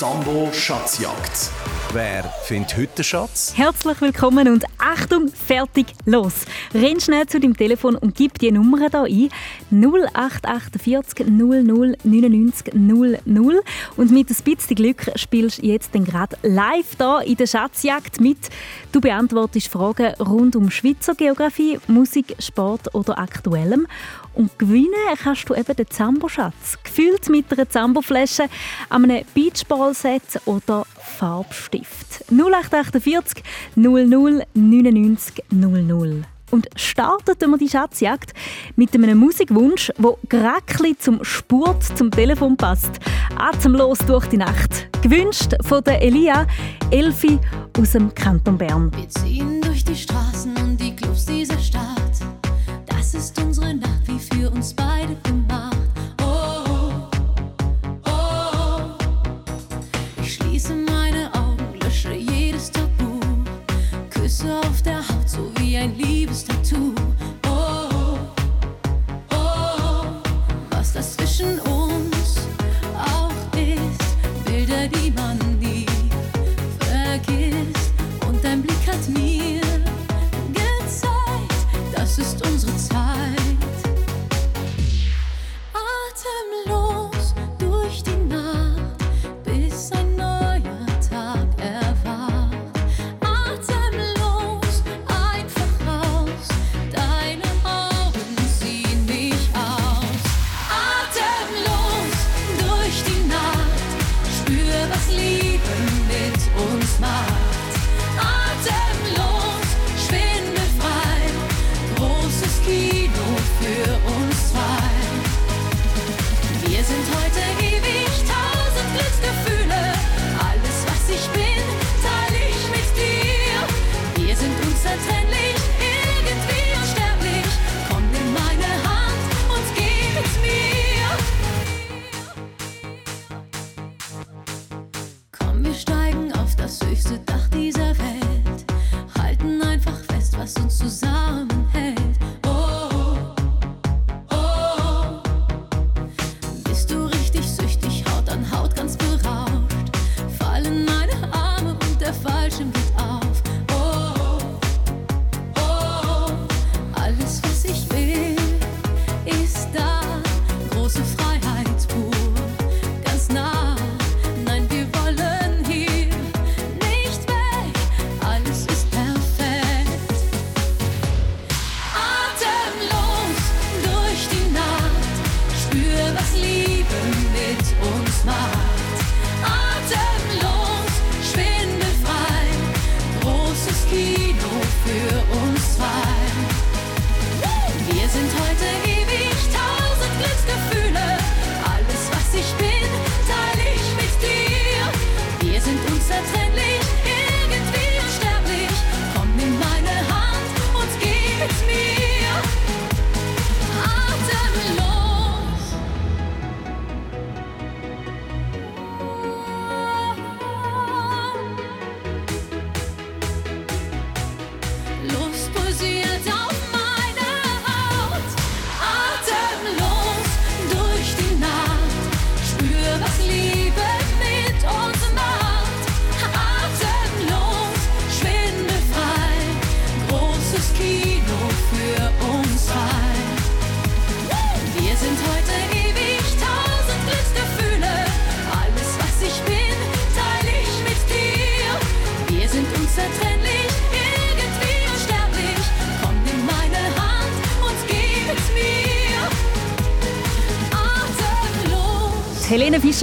Sambo Schatzjagd. Wer findet heute den Schatz? Herzlich willkommen und Achtung, fertig, los! Renn schnell zu deinem Telefon und gib die Nummer hier ein. 0848 00 99 00. Und mit ein bisschen Glück spielst du jetzt gerade live hier in der Schatzjagd mit. Du beantwortest Fragen rund um Schweizer Geografie, Musik, Sport oder Aktuellem. Und gewinnen kannst du eben den Zambo-Schatz. Gefüllt mit einer Zambo-Flasche, einem Beachball-Set oder Farbstift. 0848 00 99 00. Und startet wir die Schatzjagd mit einem Musikwunsch, der gerade zum Spurt zum Telefon passt. Atemlos durch die Nacht. Gewünscht von der Elia Elfi aus dem Kanton Bern. Wir ziehen durch die Straßen so wie ein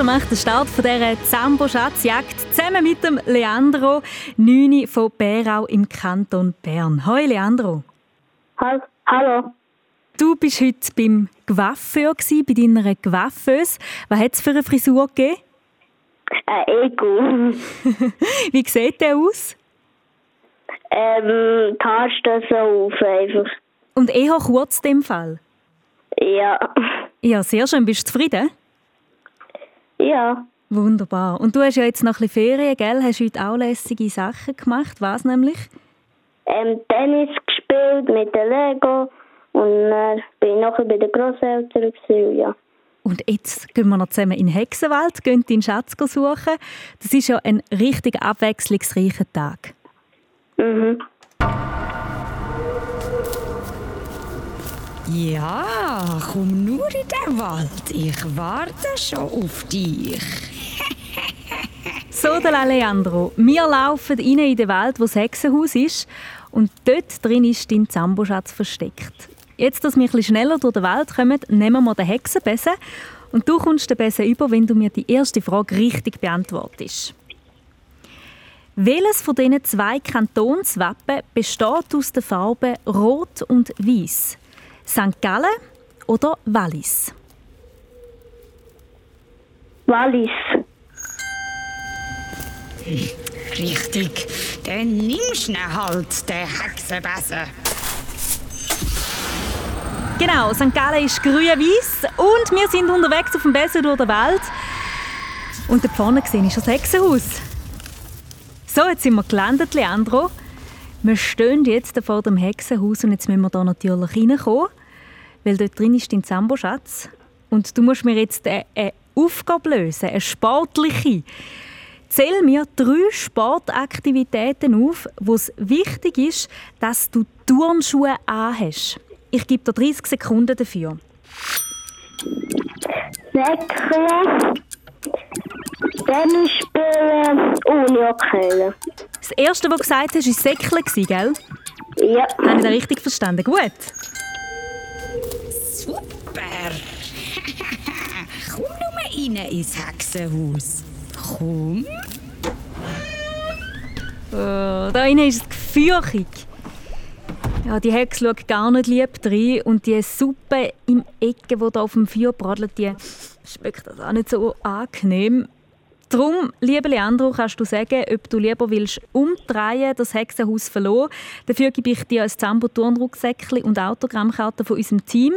macht den Start von dieser Zambo-Schatzjagd zusammen mit dem Leandro Nüni von Bärau im Kanton Bern. Hoi Leandro. Hall- Hallo. Du bist heute beim gsi, bei deiner Coiffeuse. Was hat es für eine Frisur gegeben? Ein Ego. Wie sieht der aus? Ähm, stehen so auf einfach. Und eher kurz in dem Fall. Ja. Ja, sehr schön. Bist du zufrieden? Ja. Wunderbar. Und du hast ja jetzt noch ein bisschen Ferien, gell? Hast heute auch lässige Sachen gemacht. Was nämlich? Ähm, Tennis gespielt mit den Lego und dann bin nachher bei den Grosseltern gewesen, ja. Und jetzt gehen wir noch zusammen in den Hexenwald, gehen den Schatz suchen. Das ist ja ein richtig abwechslungsreicher Tag. Mhm. Ja, komm nur in den Wald. Ich warte schon auf dich. So, der Leandro. Wir laufen rein in die Welt, wo das Hexenhaus ist. Und dort drin ist dein Zamboschatz versteckt. Jetzt, dass wir bisschen schneller durch die Welt kommen, nehmen wir den Hexenbesen. Und du kommst den Besen über, wenn du mir die erste Frage richtig beantwortest. Welches von diesen zwei Kantonswappen besteht aus den Farben Rot und Weiß? St. Gallen oder Wallis? Wallis. Richtig. Dann nimmst du halt, den Hexenbesen. Genau, St. Gallen ist grün-weiß und wir sind unterwegs auf dem Besen durch die Welt. Und da vorne gesehen ist das Hexenhaus. So, jetzt sind wir gelandet, Leandro. Wir stehen jetzt vor dem Hexenhaus und jetzt müssen wir da natürlich reinkommen, weil dort drin ist dein Zamboschatz. Und du musst mir jetzt eine, eine Aufgabe lösen, eine sportliche. Zähl mir drei Sportaktivitäten auf, wo es wichtig ist, dass du Turnschuhe anhast. Ich gebe dir 30 Sekunden dafür. Säckle. Tennis spielen ohne Jacke. Das erste, was du gesagt hast, war Säckle, gell? Ja. Habe ich das richtig verstanden? Gut. Super. komm nur rein ins Hexenhaus. Komm. Oh, da innen ist es gefürchig. Ja, die Hexe schaut gar nicht lieb rein und die Suppe im Ecke, die da auf dem Feuer bradelt, die schmeckt das auch nicht so angenehm. Darum, lieber Leandro, kannst du sagen, ob du lieber willst umdrehen, das Hexenhaus verloren. Dafür gebe ich dir ein Zambo-Turnrucksäckchen und Autogrammkarten von unserem Team.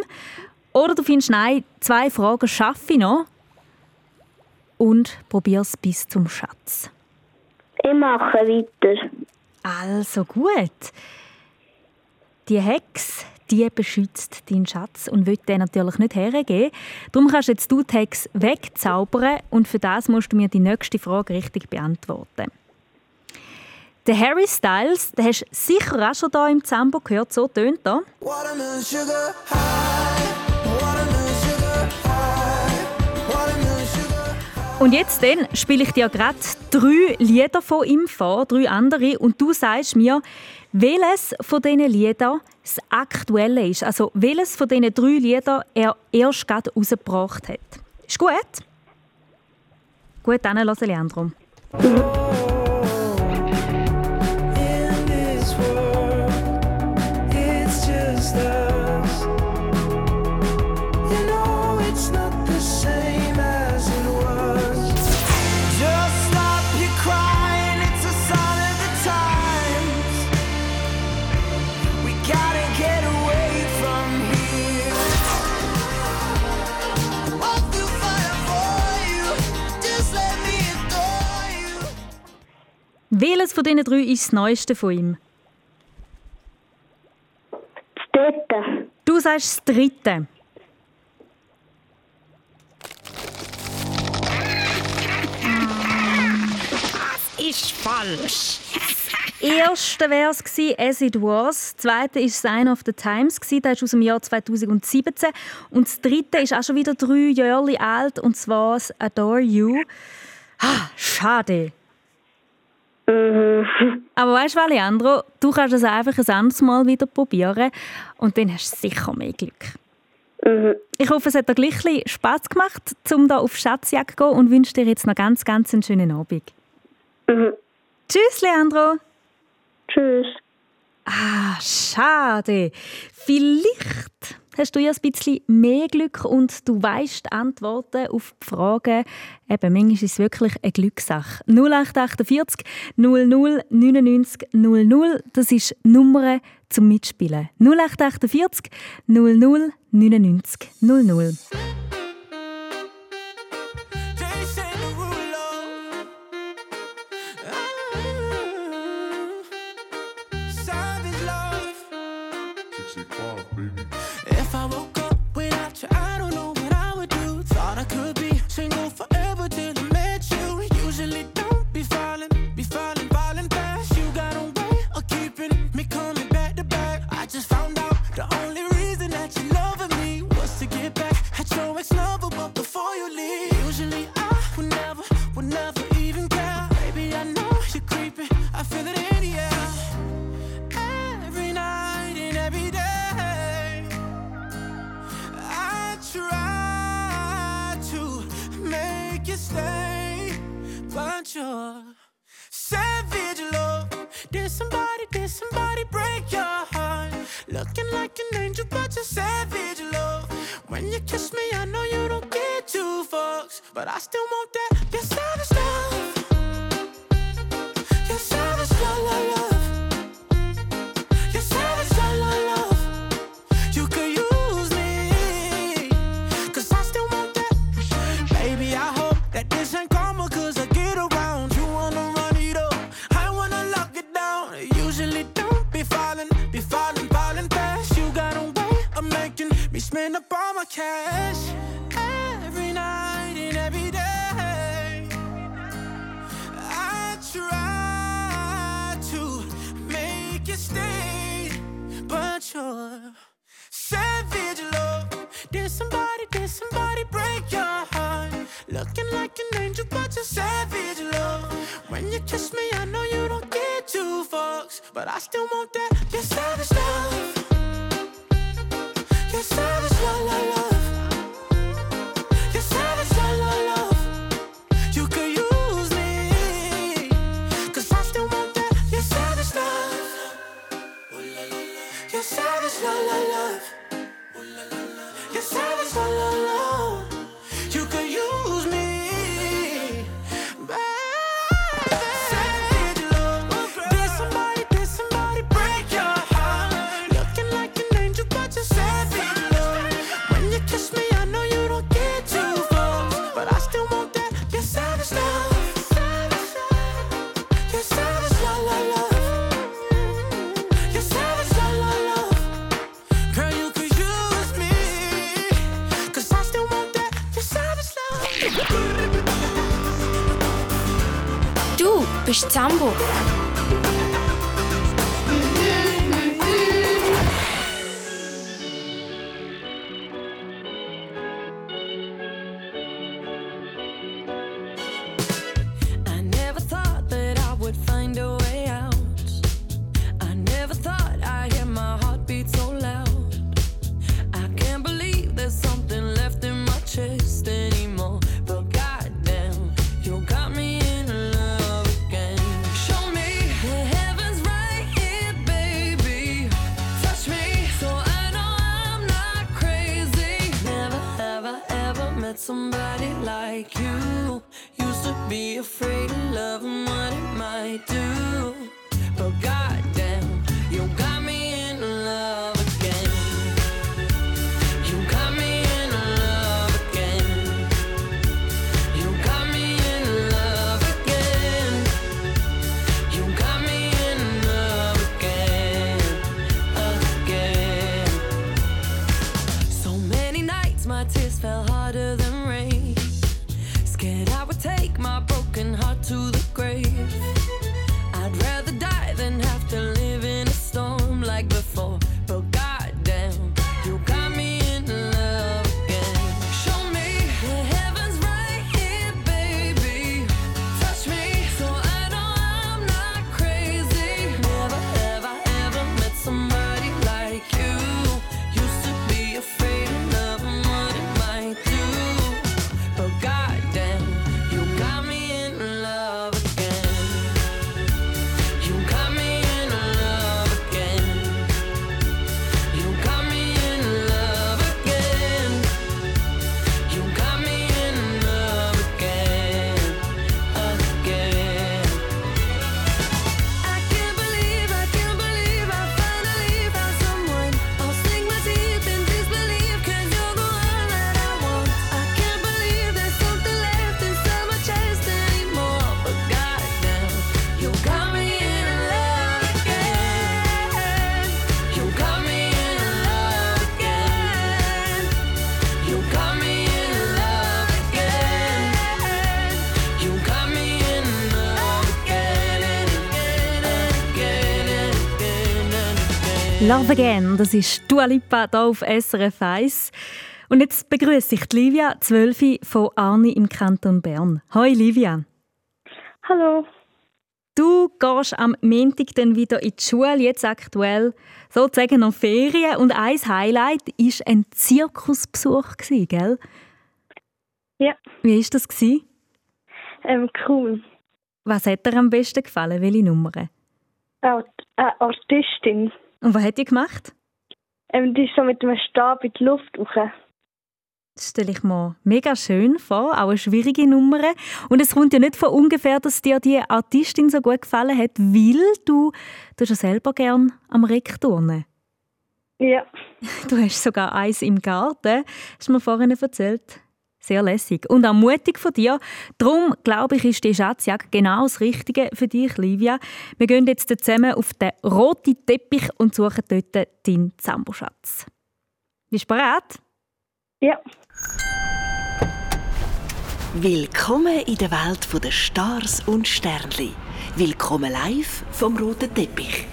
Oder du findest, nein, zwei Fragen schaffe ich noch. Und probier es bis zum Schatz. Ich mache weiter. Also gut. Die Hex, die beschützt deinen Schatz und will den natürlich nicht hergeben. Darum kannst jetzt du die Hex wegzaubern und für das musst du mir die nächste Frage richtig beantworten. Der Harry Styles, den hast du sicher auch schon hier im Zambo gehört, so tönt er. Watermelon sugar high. Und jetzt spiele ich dir gerade drei Lieder von ihm vor, drei andere, und du sagst mir, welches von diesen Liedern das aktuelle ist. Also welches von diesen drei Liedern er erst gerade rausgebracht hat. Ist gut? Gut, dann lass Leandro. Welches von diesen drei ist das Neueste von ihm? Das dritte. Du sagst das dritte. Ist falsch. erste wäre es gewesen, «As It Was». Das zweite ist «Sign of the Times». gewesen, Das ist aus dem Jahr 2017. Und das dritte ist auch schon wieder drei Jahre alt, und zwar das «Adore You». Ah, schade. Mhm. Aber weißt du, Leandro, du kannst es einfach ein anderes Mal wieder probieren und dann hast du sicher mehr Glück. Mhm. Ich hoffe, es hat dir gleich Spass gemacht, um da auf Schatzjagd zu gehen und wünsche dir jetzt noch ganz, ganz einen schönen Abend. Mhm. Tschüss, Leandro. Tschüss. Ah, schade. Vielleicht hast du ja ein bisschen mehr Glück und du weißt Antworten auf die Fragen. Eben, manchmal ist es wirklich eine Glückssache. 0848 00 99 00, das ist die Nummer zum Mitspielen. 0848 00 99 00. Sambo. Love Again, das ist Dua Lipa hier auf SRF 1. Und jetzt begrüße ich Livia, 12 von Arni im Kanton Bern. Hoi Livia. Hallo. Du gehst am Montag dann wieder in die Schule, jetzt aktuell sozusagen noch Ferien. Und ein Highlight war ein Zirkusbesuch, gell? Ja. Wie war das? Ähm, cool. Was hat dir am besten gefallen? Welche Nummern? Art äh, Artistin. Und was hat die gemacht? Ähm, die ist so mit einem Stab in die Luft hoch. Das stelle ich mir mega schön vor, auch eine schwierige Nummer. Und es kommt ja nicht von ungefähr, dass dir die Artistin so gut gefallen hat, weil du, du ja selber gern am Reck turnen. Ja. Du hast sogar eins im Garten, hast du mir vorhin erzählt. Sehr lässig und auch mutig von dir. Darum, glaube ich, ist die Schatzjagd genau das Richtige für dich, Livia. Wir gehen jetzt zusammen auf den roten Teppich und suchen dort deinen Zamboschatz. Bist du bereit? Ja. Willkommen in der Welt der Stars und Sternli. Willkommen live vom roten Teppich.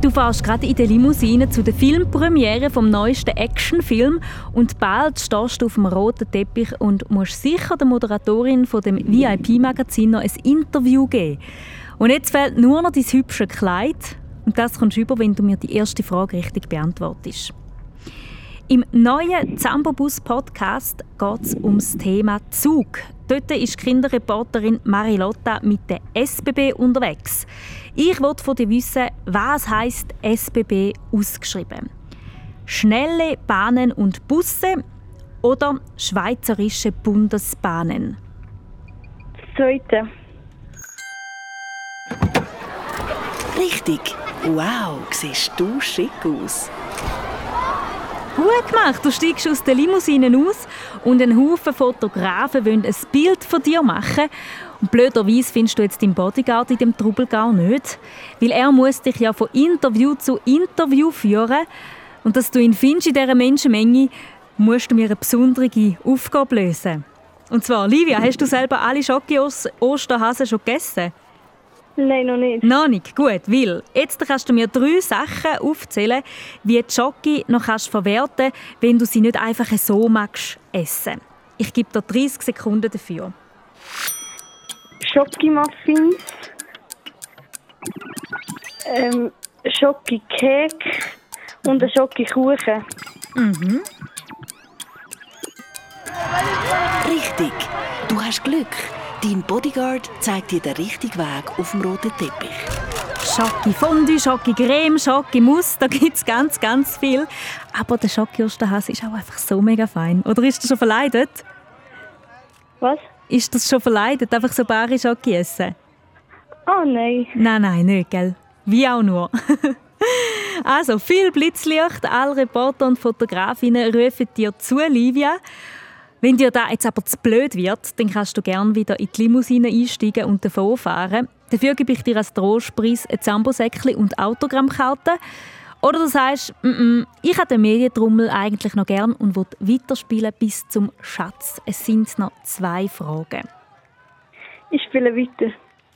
Du fährst gerade in der Limousine zu der Filmpremiere vom neuesten Actionfilm und bald stehst du auf dem roten Teppich und musst sicher der Moderatorin von dem VIP-Magazin noch ein Interview geben. Und jetzt fehlt nur noch dein hübsche Kleid und das kommst du über, wenn du mir die erste Frage richtig beantwortest. Im neuen Zambobus Podcast geht es ums Thema Zug. Dort ist Kinderreporterin Marilotta mit der SBB unterwegs. Ich wollte von dir wissen, was heißt SBB ausgeschrieben? Schnelle Bahnen und Busse oder Schweizerische Bundesbahnen? Das zweite. Richtig. Wow, siehst du schick aus. Gut gemacht, du steigst aus der Limousine aus und ein Haufen Fotografen wollen ein Bild von dir machen. Und blöderweise findest du jetzt deinen Bodyguard in dem Trubel gar nicht, weil er muss dich ja von Interview zu Interview führen. Und dass du ihn findest in dieser Menschenmenge, musst du mir eine besondere Aufgabe lösen. Und zwar, Livia, hast du selber alle Schoki-Osterhasen schon gegessen? Nein, noch nicht. Noch nicht, gut, weil jetzt kannst du mir drei Sachen aufzählen, wie die Schoki noch kannst verwerten wenn du sie nicht einfach so magst essen. Ich gebe dir 30 Sekunden dafür. Schokimuffins. Ähm, Schokikek und ein Schokikuchen. Mhm. Richtig. Du hast Glück. Dein Bodyguard zeigt dir den richtigen Weg auf dem roten Teppich. Schoki Fondue, Schoki Creme, Schoki Mousse, da gibt es ganz, ganz viel. Aber der Schoki Osterhase ist auch einfach so mega fein. Oder ist das schon verleidet? Was? Ist das schon verleidet, einfach so bare Schoki essen? Oh nein. Nein, nein, nicht, gell? Wie auch nur. also, viel Blitzlicht, alle Reporter und Fotografinnen rufen dir zu, Livia. Wenn dir da jetzt aber zu blöd wird, dann kannst du gerne wieder in die Limousine einsteigen und davonfahren. Dafür gebe ich dir als Trostpreis ein Zambosäckchen und Autogrammkarte. Oder du sagst, mm -mm, ich habe den Medientrommel eigentlich noch gern und will weiterspielen bis zum Schatz. Es sind noch zwei Fragen. Ich spiele weiter.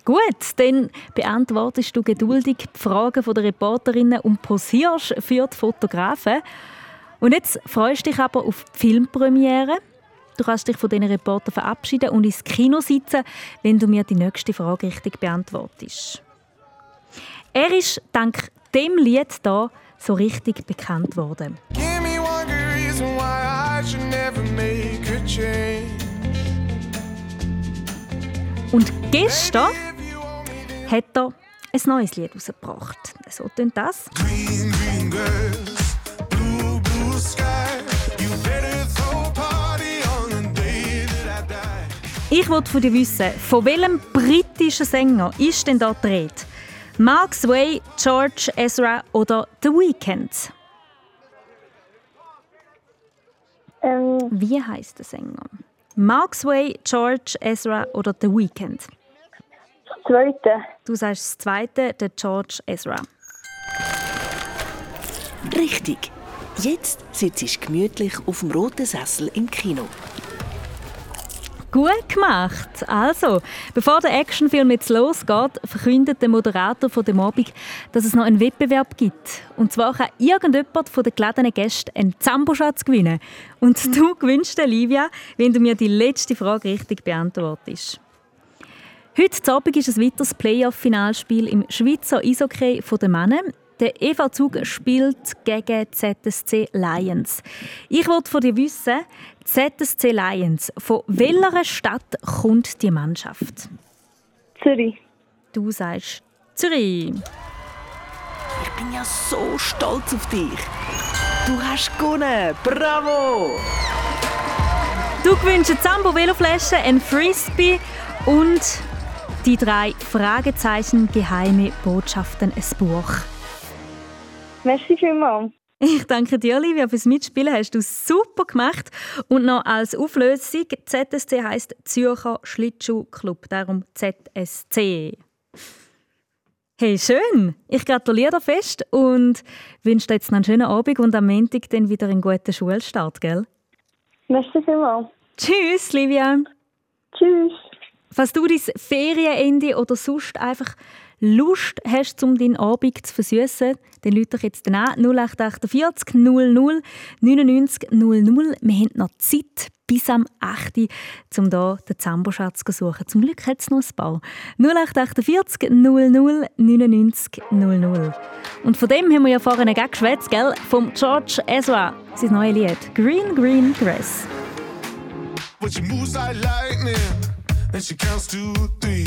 Gut, dann beantwortest du geduldig die Fragen der Reporterinnen und posierst für die Fotografen. Und jetzt freust du dich aber auf die Filmpremiere. Du kannst dich von diesen Reportern verabschieden und ins Kino sitzen, wenn du mir die nächste Frage richtig beantwortest. Er ist dank dem Lied hier so richtig bekannt worden. Give me one good reason why I should never make a change. Und gestern hat er ein neues Lied herausgebracht. So tönt das. Green, green Ich wollte von dir wissen, von welchem britischen Sänger ist denn da die Rede? Mark Sway, George Ezra oder The Weeknd? Ähm, Wie heißt der Sänger? Mark Sway, George Ezra oder The Weeknd? das zweite. Du sagst das zweite, der George Ezra. Richtig. Jetzt sitzt du gemütlich auf dem roten Sessel im Kino. Gut gemacht. Also, bevor der Actionfilm jetzt losgeht, verkündet der Moderator von dem Abend, dass es noch einen Wettbewerb gibt. Und zwar kann irgendjemand von den geladenen Gästen einen Zamboschatz gewinnen. Und du gewinnst Livia, wenn du mir die letzte Frage richtig beantwortest. Heute Abend ist ein weiteres Playoff-Finalspiel im Schweizer Eishockey der Männer. Der EV Zug spielt gegen ZSC Lions. Ich wollte von dir wissen, ZSC Lions, von welcher Stadt kommt die Mannschaft? Zürich. Du sagst Zürich. Ich bin ja so stolz auf dich. Du hast gewonnen. Bravo! Du gewinnst eine Zambo Veloflasche, ein Frisbee und die drei Fragezeichen geheime Botschaften, ein Buch. Merci vielmals. Ich danke dir, Olivia, fürs Mitspielen. Hast du super gemacht. Und noch als Auflösung: ZSC heißt Zürcher Schlittschuhclub, darum ZSC. Hey, schön! Ich gratuliere dir fest und wünsche dir jetzt noch einen schönen Abend und am Montag dann wieder einen guten Schulstart, gell? Merci vielmals. Tschüss, Livia! Tschüss. Falls du dein Ferienende oder sonst einfach Lust hast, um deinen Abend zu versüßen, dann lüte ich jetzt an 0848 00 99 00. Wir haben noch Zeit bis am 8. Uhr, um hier den Zamboschatz zu suchen. Zum Glück hat es noch ein paar. 0848 00 99 00. Und von dem haben wir ja vorhin gerade geschwätzt, gell? Vom George Ezra, sein neues Lied «Green, Green Grass». But she moves like lightning, and she counts to three.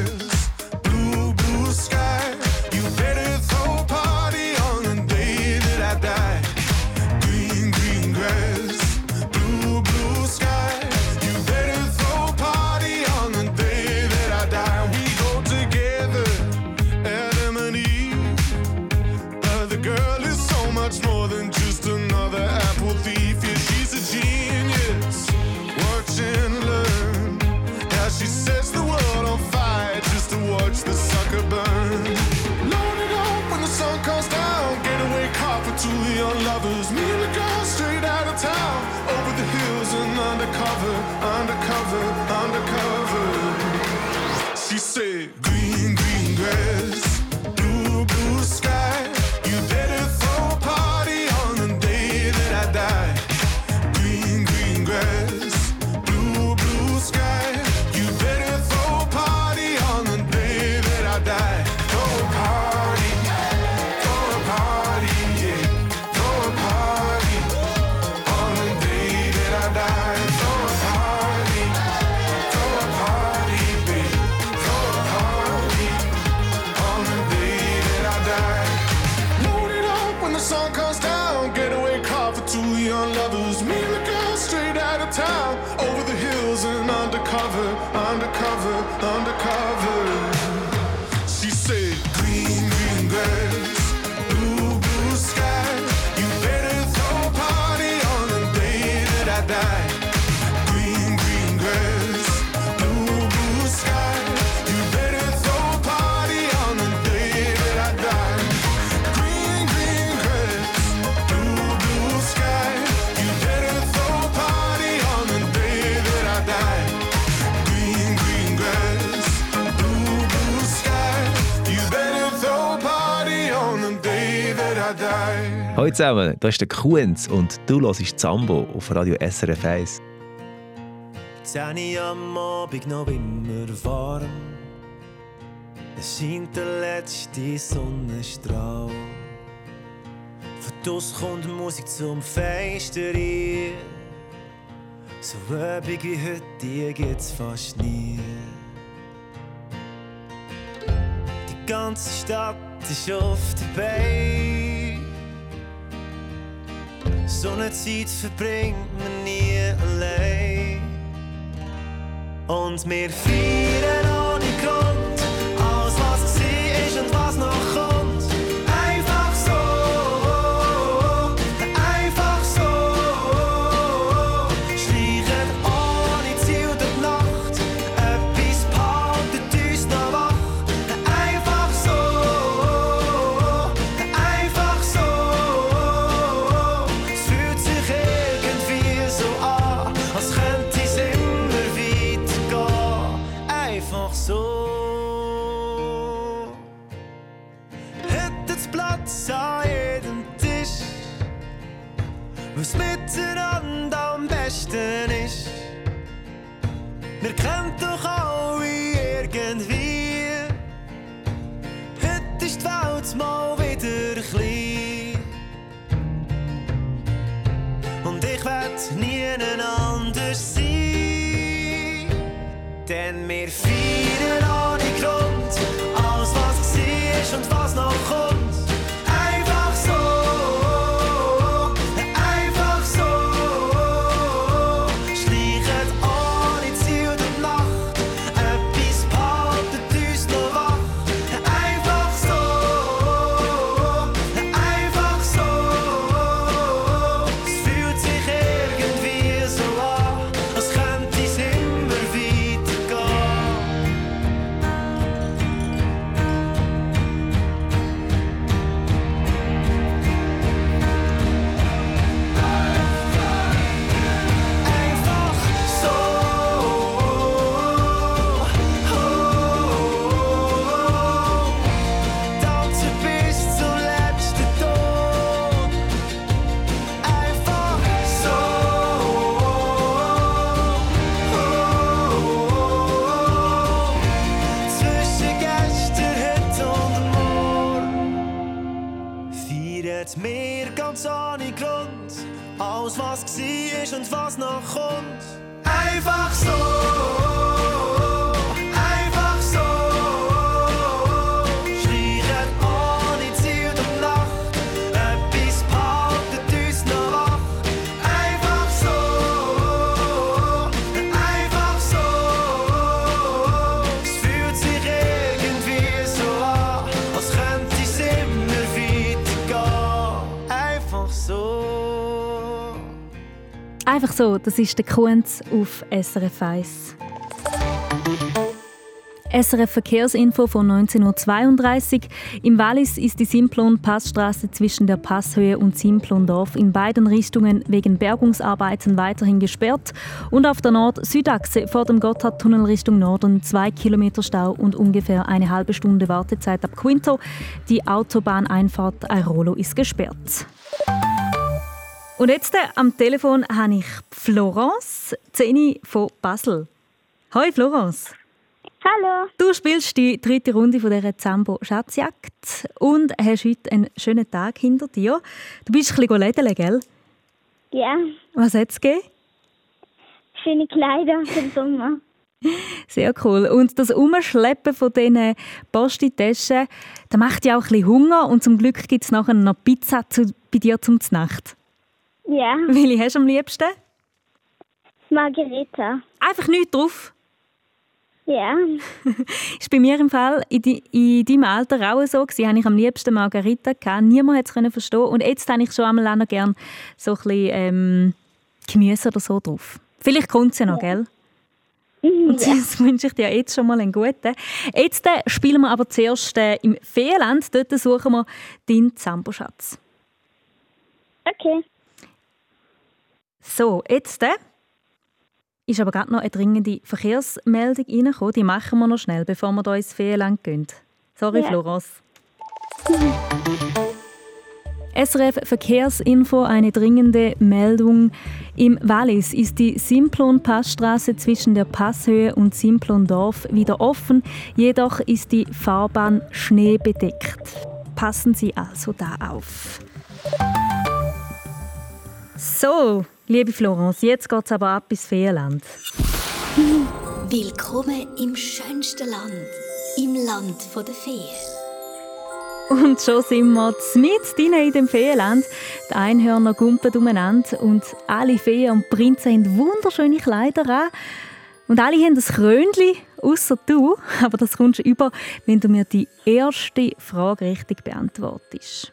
lovers. Me and the girl straight out of town. Over the hills and undercover, undercover, undercover. She said, Hallo zusammen, da ist der Kuhns und du hörst Zambo auf Radio SRF 1. 10 Uhr am Abend noch immer warm. Es scheint der letzte Sonnenstrahl. Von draussen kommt Musik zum Fenster. So üppig wie heute, die gibt's fast nie. Die ganze Stadt ist auf der Beine. So eine Zeit verbringt man nie allein. Und wir feiern ohne Grund alles, was war und was noch kommt. Einfach so. Einfach so, das ist der Kunz auf SRF 1. SRF Verkehrsinfo von 19.32 Uhr. Im Wallis ist die Simplon-Passstraße zwischen der Passhöhe und Simplondorf in beiden Richtungen wegen Bergungsarbeiten weiterhin gesperrt. Und auf der Nord-Südachse vor dem Gotthardtunnel Richtung Norden zwei Kilometer Stau und ungefähr eine halbe Stunde Wartezeit ab Quinto. Die Autobahneinfahrt Airolo ist gesperrt. Und jetzt äh, am Telefon habe ich Florence Zeni von Basel. Hi Florence. Hallo. Du spielst die dritte Runde von dieser Zambo Schatzjagd und hast heute einen schönen Tag hinter dir. Du bist ein bisschen lädeln, gell? Ja, Was hat es gegeben? schöne Kleider für den Sommer. Sehr cool. Und das Umschleppen von diesen Postitaschen, das macht ja auch ein bisschen Hunger und zum Glück gibt es nachher noch Pizza zu, bei dir zum Nacht. Ja, Welche hast du am liebsten? Margareta. Einfach nichts drauf. Ja, ist bei mir im Fall in, di, in deinem Alter auch so gewesen. Habe ich am liebsten Margarita gehabt. Niemand hat es können verstehen. Und jetzt habe ich schon einmal auch noch gern so ein bisschen ähm, Gemüse oder so drauf. Vielleicht kommt es ja noch, gell? Und das wünsche ich dir jetzt schon mal einen guten. Jetzt äh, spielen wir aber zuerst äh, im Feenland. Dort suchen wir deinen Zamboschatz. okay. So, jetzt äh, ist aber gerade noch eine dringende Verkehrsmeldung reingekommen. Die machen wir noch schnell, bevor wir hier ins Feenland gehen. Sorry, Ja. Florence. SRF Verkehrsinfo, eine dringende Meldung. Im Wallis ist die Simplon-Passstraße zwischen der Passhöhe und Simplondorf wieder offen, jedoch ist die Fahrbahn schneebedeckt. Passen Sie also da auf. So, liebe Florence, jetzt geht es aber ab ins Feenland. Willkommen im schönsten Land, im Land der Feen. Und schon sind wir mit in dem Feenland. Die Einhörner gumpen umeinander und alle Feen und Prinzen haben wunderschöne Kleider an. Und alle haben ein Krönchen, außer du. Aber das kommst du über, wenn du mir die erste Frage richtig beantwortest.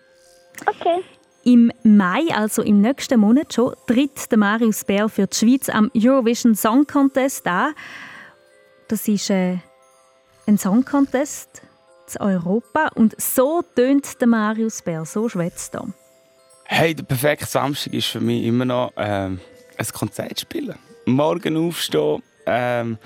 Okay. Im Mai, also im nächsten Monat schon, tritt der Marius Bär für die Schweiz am Eurovision Song Contest an. Das ist äh, ein Song Contest zu Europa und so tönt der Marius Bär, so schwätzt er. Hey, der perfekte Samstag ist für mich immer noch ähm, ein Konzert spielen. Morgen aufstehen, ähm,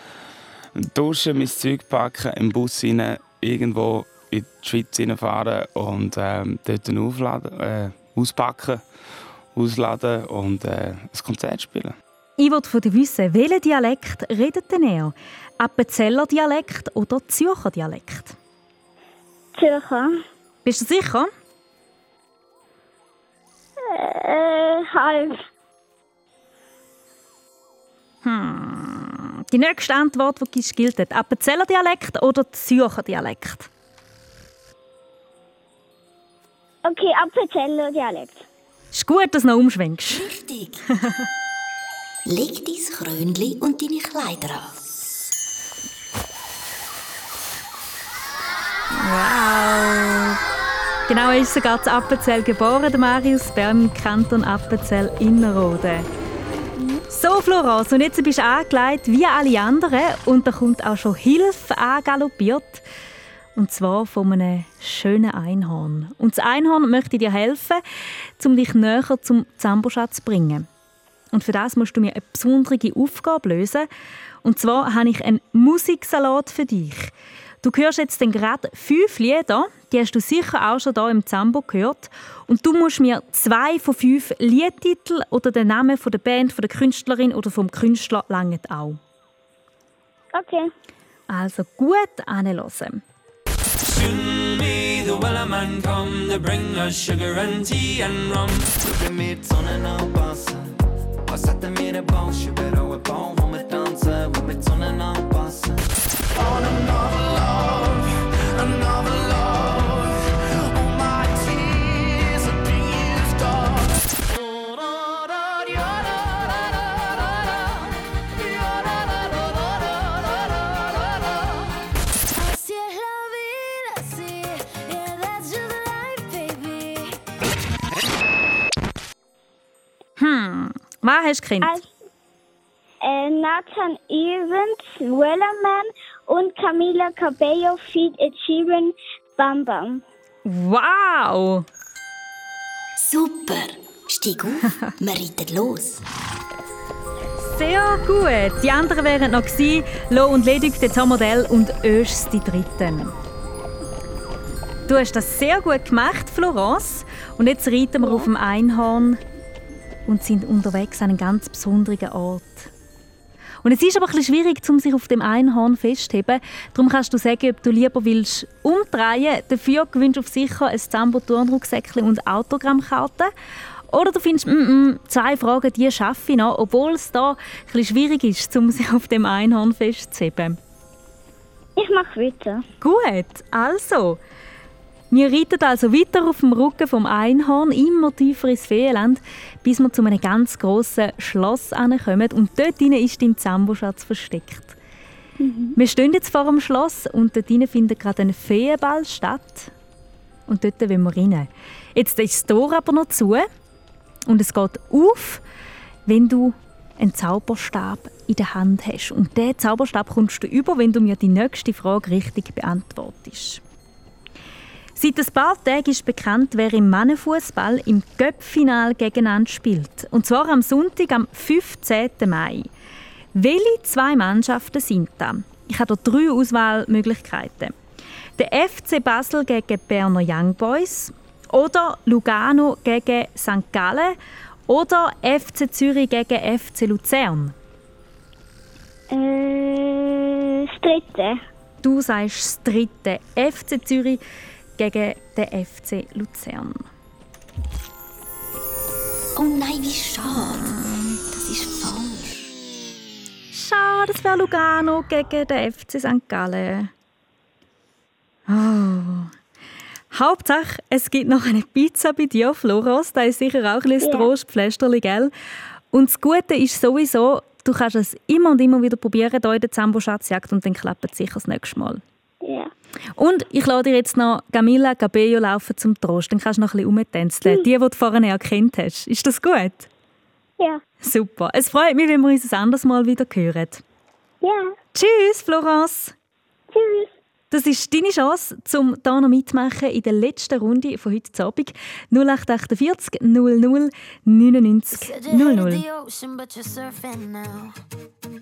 duschen, mein Zeug packen, im Bus rein, irgendwo in die Schweiz reinfahren und ähm, dort aufladen, äh, auspacken, ausladen und äh, ein Konzert spielen. Ich wollte von dir wissen, welchen Dialekt redet denn er? Appenzeller Dialekt oder Zürcher Dialekt? Zürcher. Bist du sicher? Äh, halb. Hm. Die nächste Antwort, die du gibst, gilt. Appenzeller Dialekt oder Zürcher Dialekt? Okay, Appenzeller Dialekt. Ist gut, dass du noch umschwenkst. Richtig. Leg dein Krönli und deine Kleider an. Wow. Genau, er ist sogar zu Appenzell geboren, der Marius Berm im Kanton Appenzell Innerrhoden. So, Florence, und jetzt bist du angelegt wie alle anderen und da kommt auch schon Hilfe angaloppiert. Und zwar von einem schönen Einhorn. Und das Einhorn möchte dir helfen, um dich näher zum Zamboschatz zu bringen. Und für das musst du mir eine besondere Aufgabe lösen. Und zwar habe ich einen Musiksalat für dich. Du hörst jetzt dann gerade fünf Lieder, die hast du sicher auch schon hier im Zambo gehört. Und du musst mir zwei von fünf Liedtiteln oder den Namen von der Band, von der Künstlerin oder vom Künstler langen auch. Okay. Also gut anhören. Soon may the wellerman come to bring us sugar and tea and rum. Bring mir die Sonne anpassen. Was hat denn mir der Bausch? Ich bin auch ein Baum, wo wir tanzen, wo wir die Sonne anpassen. On another love, was hast du gekannt? Also, äh, Nathan Evans, Wellerman und Camila Cabello feat. Ed Sheeran, Bam Bam. Wow! Super. Steig auf, wir reiten los. Sehr gut. Die anderen wären noch gewesen, Lo und Ledig, der Zamodell und Öschs, die Dritten. Du hast das sehr gut gemacht, Florence. Und jetzt reiten wir auf dem Einhorn und sind unterwegs an einem ganz besonderen Ort. Und es ist aber ein bisschen schwierig, um sich auf dem Einhorn festzuheben. Darum kannst du sagen, ob du lieber willst umdrehen. Dafür gewünscht auf sicher ein Zambo-Turnrucksäckchen und Autogrammkarten. Oder du findest, mm, mm, zwei Fragen, die schaffe ich noch, obwohl es da ein bisschen schwierig ist, um sich auf dem Einhorn festzuheben. Ich mache weiter. Gut, also. Wir reiten also weiter auf dem Rücken vom Einhorn, immer tiefer ins Feenland, bis wir zu einem ganz grossen Schloss ankommen. Und dort drin ist dein Zamboschatz versteckt. Wir stehen jetzt vor dem Schloss und dort drin findet gerade ein Feenball statt. Und dort wollen wir rein. Jetzt ist das Tor aber noch zu und es geht auf, wenn du einen Zauberstab in der Hand hast. Und diesen Zauberstab kommst du über, wenn du mir die nächste Frage richtig beantwortest. Seit ein paar Tagen ist bekannt, wer im Mannenfußball im Göppfinal gegeneinander spielt. Und zwar am Sonntag, am 15. Mai. Welche zwei Mannschaften sind da? Ich habe hier drei Auswahlmöglichkeiten. Der FC Basel gegen Berner Young Boys oder Lugano gegen St. Gallen oder FC Zürich gegen FC Luzern. Äh, das dritte. Du sagst das dritte. FC Zürich gegen den FC Luzern. Oh nein, wie schade. Das ist falsch. Schade, das wäre Lugano gegen den FC St. Gallen. Oh. Hauptsache, es gibt noch eine Pizza bei dir, Floros. Da ist sicher auch ein bisschen Ja. Trostpflästerli, gell? Und das Gute ist sowieso, du kannst es immer und immer wieder probieren hier in der Zambo-Schatzjagd und dann klappt es sicher das nächste Mal. Ja. Und ich lade dir jetzt noch Camilla Cabello laufen zum Trost. Dann kannst du noch ein bisschen rumtänzeln. Die, die du vorhin erkannt hast. Ist das gut? Ja. Super. Es freut mich, wenn wir uns ein anderes Mal wieder hören. Ja. Tschüss, Florence. Tschüss. Das ist deine Chance, um hier noch mitzumachen in der letzten Runde von heute Abend. 0848 00 99 Said you headed 00.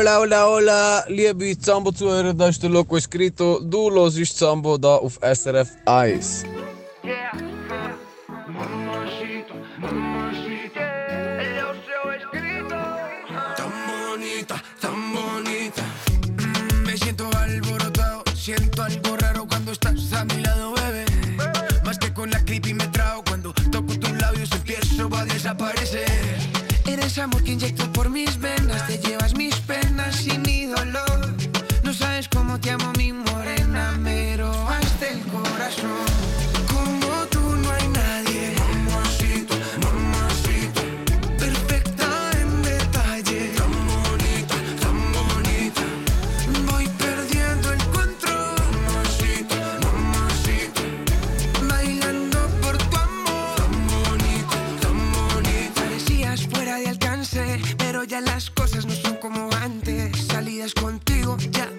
Hola, hola, hola, liebe Zambo-Zuhörer, da ist der Loco Escrito. Du hörst Zambo da auf SRF 1. Yeah. Es amor que inyecto por mis venas, te llevas mis penas y mi dolor. No sabes cómo te amo, mi morena, me robaste el corazón. Yeah.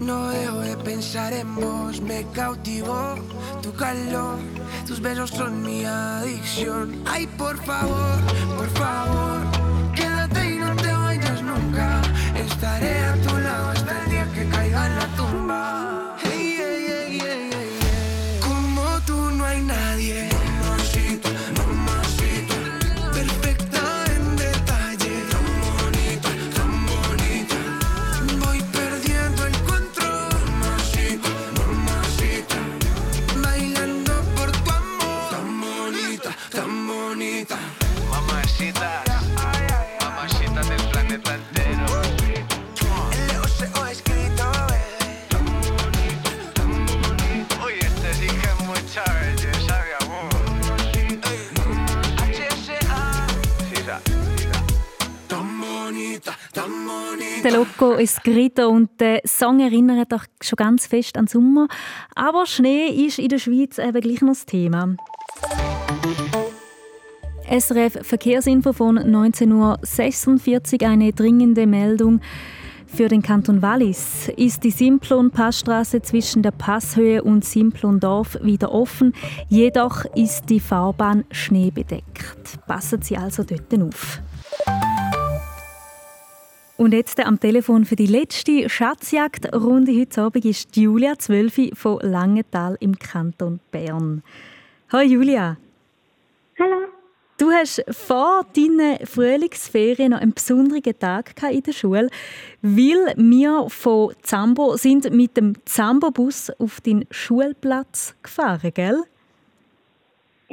No dejo de pensar en vos, me cautivó tu calor, tus besos son mi adicción. Ay, por favor, por favor, quédate y no te vayas nunca. Estaré a tu lado hasta el día que caiga en la tumba. Der Loco Escrito und der Song erinnert doch schon ganz fest an den Sommer. Aber Schnee ist in der Schweiz eben gleich noch das Thema. SRF Verkehrsinfo von 19.46 Uhr, eine dringende Meldung. Für den Kanton Wallis ist die Simplon-Passstraße zwischen der Passhöhe und Simplon-Dorf wieder offen. Jedoch ist die Fahrbahn schneebedeckt. Passen Sie also dort auf. Und jetzt am Telefon für die letzte Schatzjagdrunde heute Abend ist Julia Zwölfi von Langenthal im Kanton Bern. Hallo Julia. Hallo. Du hast vor deinen Frühlingsferien noch einen besonderen Tag in der Schule, weil wir von Zambo sind mit dem Zambo-Bus auf den Schulplatz gefahren, gell?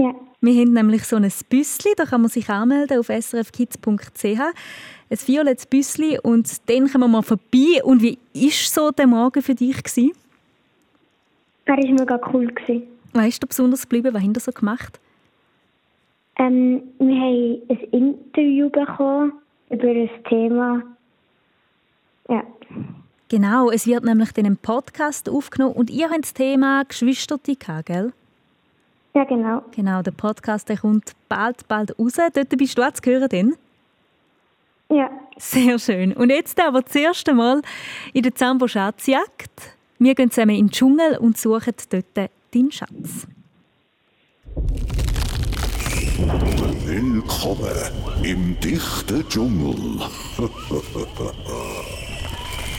Ja. Wir haben nämlich so ein Büsschen, da kann man sich anmelden auf srfkids.ch. Ein violettes Büsschen und dann kommen wir mal vorbei. Und wie war so der Morgen für dich? Gewesen? Er war mega cool. Gewesen. Was ist dir besonders geblieben? Was haben ihr so gemacht? Ähm, wir haben ein Interview bekommen über ein Thema. Ja. Genau, es wird nämlich dann ein Podcast aufgenommen und ihr habt das Thema Geschwisterte gell? Ja, genau. Genau, der Podcast der kommt bald, bald raus. Dort bist du auch zu hören, denn? Ja. Sehr schön. Und jetzt aber das erste Mal in der Zambo Schatzjagd. Wir gehen zusammen in den Dschungel und suchen dort deinen Schatz. Willkommen im dichten Dschungel.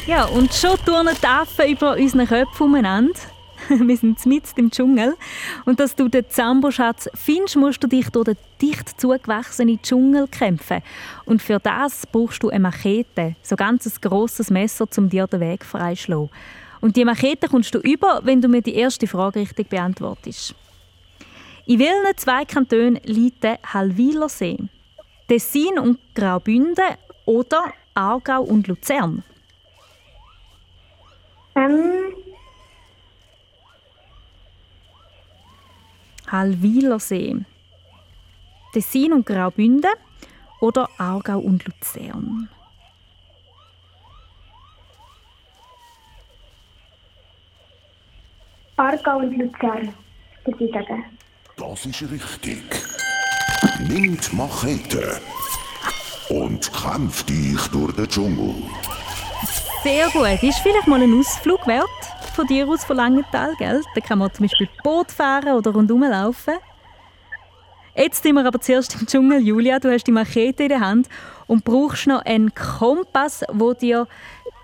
Ja, und schon turnen die Affen über unseren Köpfen umeinander. Wir sind mitten im Dschungel. Und dass du den Zambo-Schatz findest, musst du dich durch den dicht zugewachsenen Dschungel kämpfen. Und für das brauchst du eine Machete, so ganz ein grosses Messer, um dir den Weg freizuschlagen. Und die Machete kommst du über, wenn du mir die erste Frage richtig beantwortest. In welchen zwei Kantonen liegt der Halwiler See? Tessin und Graubünden oder Aargau und Luzern? Ähm, Halwiler See. Tessin und Graubünden oder Aargau und Luzern? Aargau und Luzern, würde ich sagen. Das ist richtig. Nimm die Machete und kämpf dich durch den Dschungel. Sehr gut. Ist vielleicht mal ein Ausflug wert von dir aus von Langenthal, gell? Da kann man zum Beispiel Boot fahren oder rundherum laufen. Jetzt sind wir aber zuerst im Dschungel. Julia, du hast die Machete in der Hand und brauchst noch einen Kompass, wo dir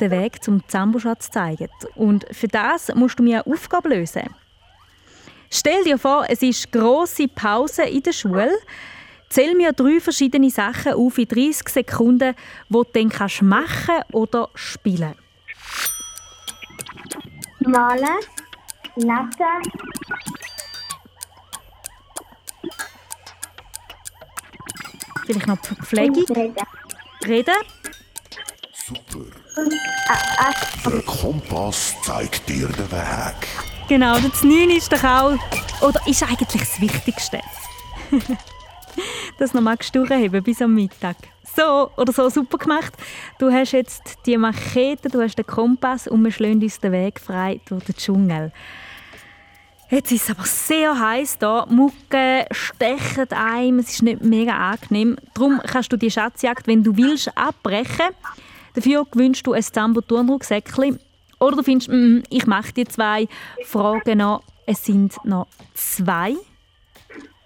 den Weg zum Zamboschatz zeigt. Und für das musst du mir eine Aufgabe lösen. Stell dir vor, es ist große Pause in der Schule. Zähl mir drei verschiedene Sachen auf in 30 Sekunden, die du dann kannst machen oder spielen Malen, lesen, Vielleicht noch Pflege. reden. Reden. Und äh, Der Kompass zeigt dir den Weg. Genau, das 9 ist doch auch, oder ist eigentlich das Wichtigste. das noch magst du durchheben bis am Mittag. So oder so super gemacht. Du hast jetzt die Machete, du hast den Kompass und wir schlagen uns den Weg frei durch den Dschungel. Jetzt ist es aber sehr heiß hier. Mucke stechen einem, es ist nicht mega angenehm. Darum kannst du die Schatzjagd, wenn du willst, abbrechen. Dafür gewünschst du ein Zambo-Turnrucksäckchen. Oder du findest, mm, ich mache die zwei Fragen noch. Es sind noch zwei.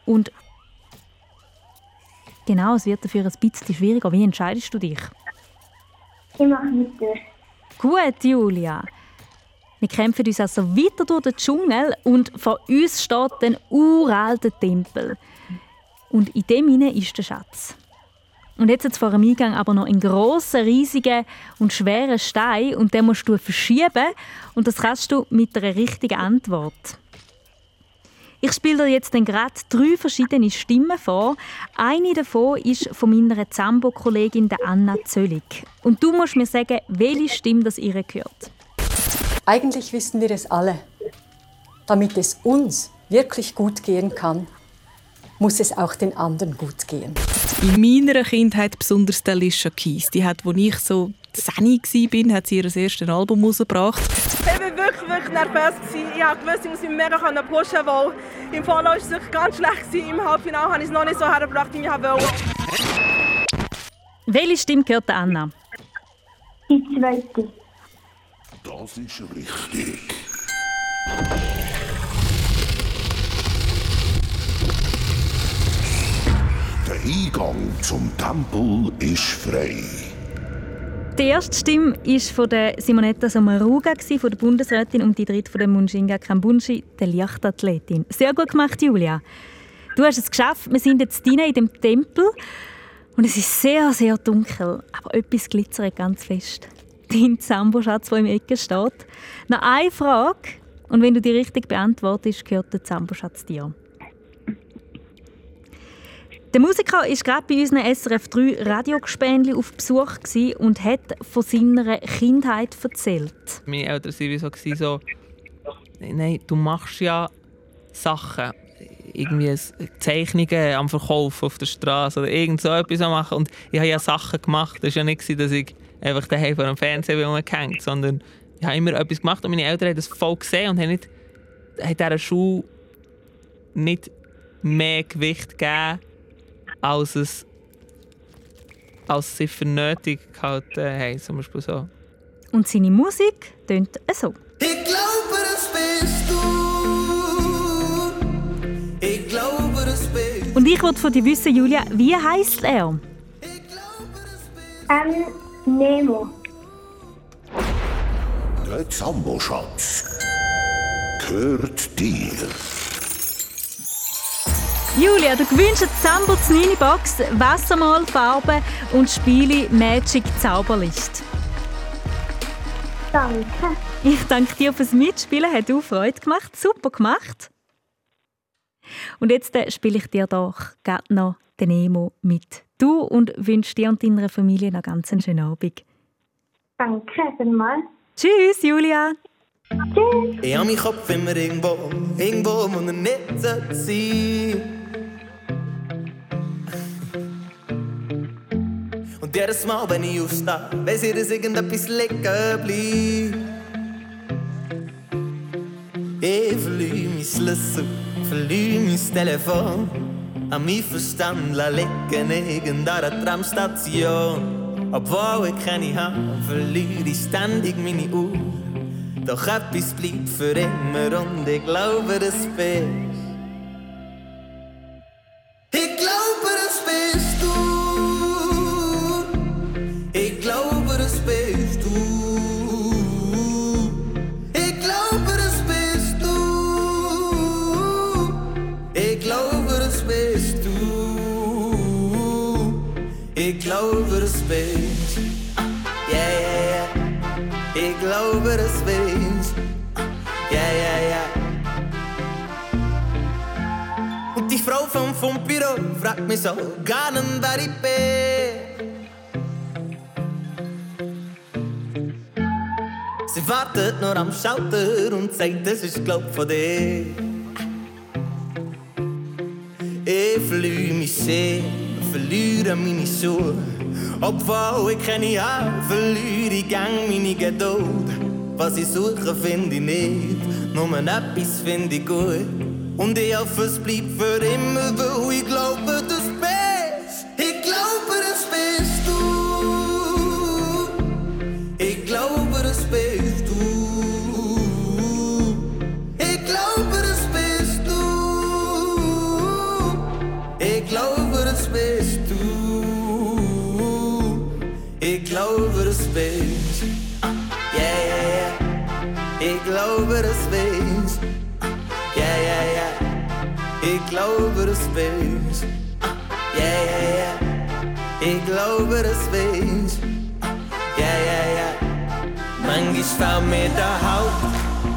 Und genau, es wird dafür ein bisschen schwieriger. Wie entscheidest du dich? Ich mache weiter. Gut, Julia. Wir kämpfen uns also weiter durch den Dschungel und vor uns steht ein uralter Tempel. Und in dem hinein ist der Schatz. Und jetzt hat vor dem Eingang aber noch einen grossen, riesigen und schweren Stein und den musst du verschieben und das kannst du mit einer richtigen Antwort. Ich spiele dir jetzt gerade drei verschiedene Stimmen vor. Eine davon ist von meiner Zambo-Kollegin Anna Zöllig. Und du musst mir sagen, welche Stimme das ihr gehört. Eigentlich wissen wir es alle. Damit es uns wirklich gut gehen kann, muss es auch den anderen gut gehen. In meiner Kindheit besonders der Alicia Keys. Die hat, als ich so 10 war, hat sie ihr erstes Album rausgebracht. Ich war wirklich, wirklich nervös. Ich wusste, ich muss mich mega können pushen weil im Follow war es wirklich ganz schlecht. Im Halbfinale habe ich es noch nicht so hergebracht, wie ich wollte. Welche Stimme gehört Anna? Die zweite. Das ist richtig. Eingang zum Tempel ist frei. Die erste Stimme war von der Simonetta Sommaruga, von der Bundesrätin, und die dritte von der Munshinga Kambunji, der Leichtathletin. Sehr gut gemacht, Julia. Du hast es geschafft. Wir sind jetzt drinnen in dem Tempel und es ist sehr, sehr dunkel. Aber etwas glitzert ganz fest. Dein Zambo-Schatz, der im Ecke steht. Noch eine Frage. Und wenn du die richtig beantwortest, gehört der Zambo-Schatz dir. Der Musiker war gerade bei unseren SRF 3 Radiogespänli auf Besuch und hat von seiner Kindheit erzählt. Meine Eltern waren so, so nein, du machst ja Sachen, irgendwie Zeichnungen am Verkauf auf der Straße oder irgend so etwas machen. Und ich habe ja Sachen gemacht. Es war ja nicht, dass ich einfach daheim vor dem Fernseher rumgehängt, sondern ich habe immer etwas gemacht und meine Eltern haben das voll gesehen und haben, nicht, haben dieser Schuh nicht mehr Gewicht gegeben, als, es, als sie für nötig gehalten haben. Zum Beispiel so. Und seine Musik tönt so. Ich glaube, das bist du. Ich glaube, das bist Und ich wollte von dir wissen, Julia, wie heißt er? Ähm, Nemo. Der Zambo-Schatz gehört dir. Julia, du gewinnst eine Zambo 9 Box, Wassermal, Farbe und Spiele Magic Zauberlicht. Danke. Ich danke dir fürs Mitspielen, hat auch Freude gemacht, super gemacht. Und jetzt äh, spiele ich dir doch gerade noch den Nemo mit. Du und wünsche dir und deiner Familie noch ganz einen schönen Abend. Danke vielmals. Tschüss, Julia. Tschüss. Ich habe meinen Kopf immer irgendwo, irgendwo, wo er nicht sein. Und jedes Mal, wenn ich aufstehe, weiss ich, dass irgendetwas liegen bleibt. Ich verliere mein Schlüssel, verliere mein Telefon. An mein Verstand liegen irgendeiner Tramstation. Obwohl ich keine habe, verliere ich ständig meine Uhr. Doch etwas bleibt für immer und ich glaube, das bist fragt mich so gar nicht, wer ich bin. Sie wartet nur am Schalter und sagt, das ist glaub von dir. Ich verliere mich sehr, verliere meine Schuhe. Obwohl ich keine habe, verliere ich gang meine Geduld. Was ich suche, finde ich nicht, nur etwas finde ich gut. Und ich hoffe, es bleibt für immer, weil ich glaube, das Ich glaube, das bist du. Ich glaube, das bist Yeah, yeah, yeah. Ich glaube, das bist Yeah, yeah, yeah. Ich glaube, das bist Yeah, yeah, yeah. Ich glaube, das bist Yeah, yeah, yeah. Manchmal fällt mir der Haupt,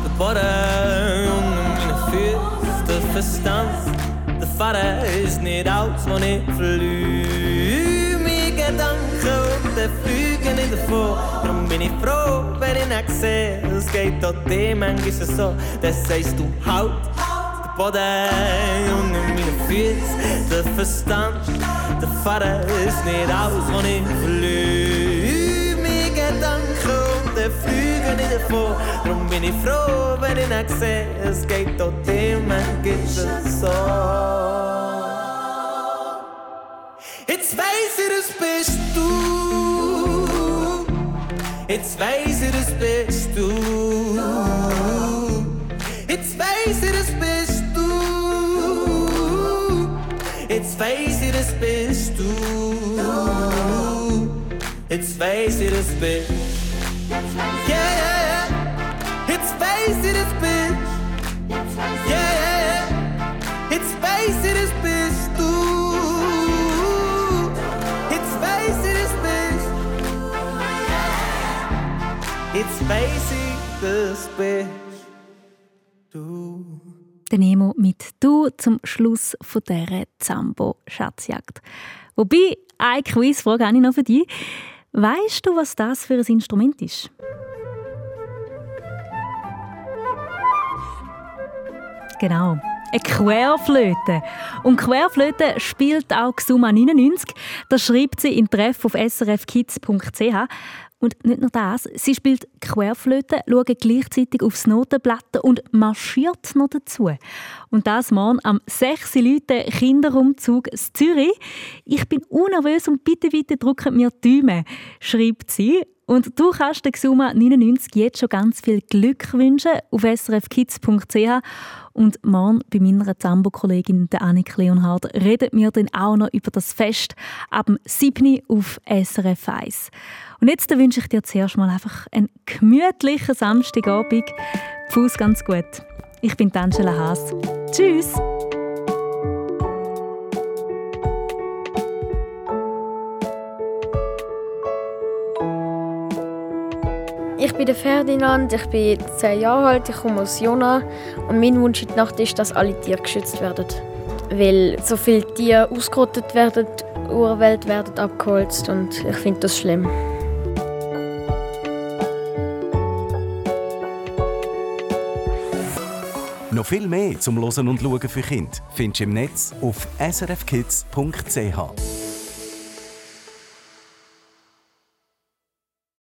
der Boden unter meinen Füßen, der Verstand. Der Vater ist nicht aus, wo ich verliere. Meine Gedanken und der fliegen nicht davon. Darum bin ich froh, wenn ich nicht sehe. Es geht auch dir manchmal so, das sagst du halt. Der Boden unter meinen Füßen, der Verstand. Der Vater ist nicht aus, wo ich verliere. Meine Gedanken und der fliegen nicht davon. Darum bin ich froh, wenn ich nicht sehe. Es geht auch dir manchmal so. Jetzt weiß ich, das bist du. Jetzt weiß ich, das bist du. Jetzt weiß ich, das bist du. Jetzt weiß ich, das bist du. Jetzt weiß ich, das bist Yeah, yeah. Jetzt weiß ich, das bist Yeah, weiß ich, das bist du. Jetzt weiß ich, das bist Jetzt weiß ich, das bist du. Der Nemo mit «Du» zum Schluss von dieser Zambo-Schatzjagd. Wobei, eine Quizfrage habe ich noch für dich. Weißt du, was das für ein Instrument ist? Genau. Eine Querflöte. Und Querflöte spielt auch Summa 99. Das schreibt sie in Treff auf srfkids.ch. Und nicht nur das, sie spielt Querflöte, schaut gleichzeitig aufs Notenblatt und marschiert noch dazu. Und das morgen am 6. Leute Kinderumzug in Zürich. Ich bin unnervös und bitte, bitte drücken mir die Daumen, schreibt sie. Und du kannst der Xuma 99 jetzt schon ganz viel Glück wünschen auf srfkids.ch. Und morgen bei meiner Zambo-Kollegin Annik Leonhard reden wir dann auch noch über das Fest ab dem 7. auf SRF 1. Und jetzt wünsche ich dir zuerst mal einfach einen gemütlichen Samstagabend. Fuß ganz gut. Ich bin Angela Haas. Tschüss! Ich bin der Ferdinand, ich bin 10 Jahre alt, ich komme aus Jona und mein Wunsch in der Nacht ist, dass alle Tiere geschützt werden. Weil so viele Tiere ausgerottet werden, die Urwelt werden abgeholzt und ich finde das schlimm. Noch viel mehr zum Losen und Schauen für Kinder findest du im Netz auf srfkids.ch.